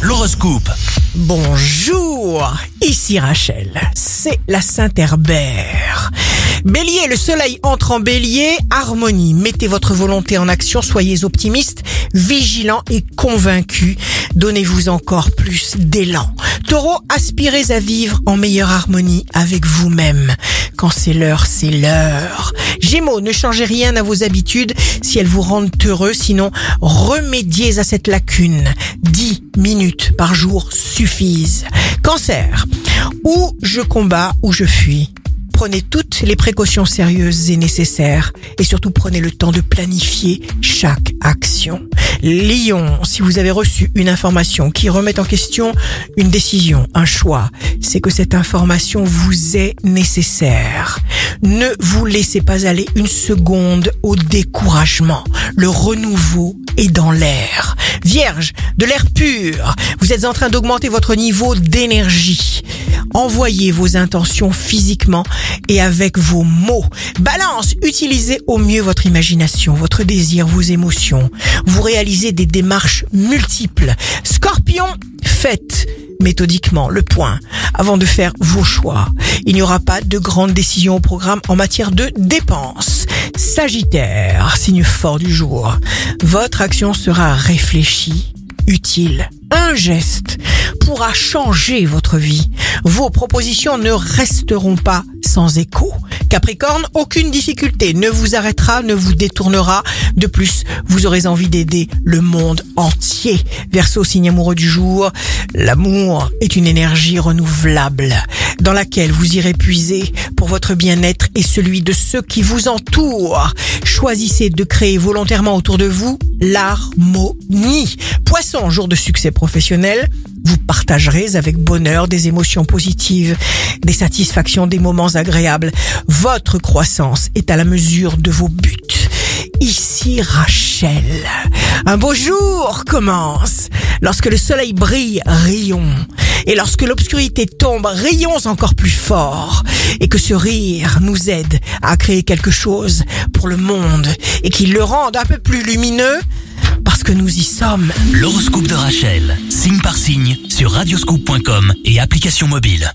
L'horoscope. Bonjour, ici Rachel, c'est la Saint-Herbert. Bélier, le soleil entre en bélier, harmonie, mettez votre volonté en action, soyez optimiste, vigilant et convaincu, donnez-vous encore plus d'élan. Taureau, aspirez à vivre en meilleure harmonie avec vous-même. Quand c'est l'heure, c'est l'heure. Gémeaux, ne changez rien à vos habitudes si elles vous rendent heureux, sinon remédiez à cette lacune. 10 minutes par jour suffisent. Cancer, ou je combats ou je fuis. Prenez toutes les précautions sérieuses et nécessaires et surtout prenez le temps de planifier chaque action. Lion, si vous avez reçu une information qui remet en question une décision, un choix, c'est que cette information vous est nécessaire. Ne vous laissez pas aller une seconde au découragement. Le renouveau est dans l'air. Vierge, de l'air pur. Vous êtes en train d'augmenter votre niveau d'énergie. Envoyez vos intentions physiquement et avec vos mots. Balance, utilisez au mieux votre imagination, votre désir, vos émotions. Vous réalisez des démarches multiples. Scorpion, faites méthodiquement le point avant de faire vos choix. Il n'y aura pas de grandes décisions au programme en matière de dépenses. Sagittaire, signe fort du jour. Votre action sera réfléchie, utile. Un geste pourra changer votre vie. Vos propositions ne resteront pas sans écho. Capricorne, aucune difficulté ne vous arrêtera, ne vous détournera. De plus, vous aurez envie d'aider le monde entier. Verseau, signe amoureux du jour, l'amour est une énergie renouvelable dans laquelle vous irez puiser pour votre bien-être et celui de ceux qui vous entourent. Choisissez de créer volontairement autour de vous l'harmonie. Poisson, jour de succès professionnel, vous partagerez avec bonheur des émotions positives, des satisfactions, des moments agréables. Votre croissance est à la mesure de vos buts. Ici Rachel. Un beau jour commence. Lorsque le soleil brille, rions. Et lorsque l'obscurité tombe, rions encore plus fort. Et que ce rire nous aide à créer quelque chose pour le monde et qu'il le rende un peu plus lumineux parce que nous y sommes. L'horoscope de Rachel, signe par signe, sur radioscoop.com et application mobile.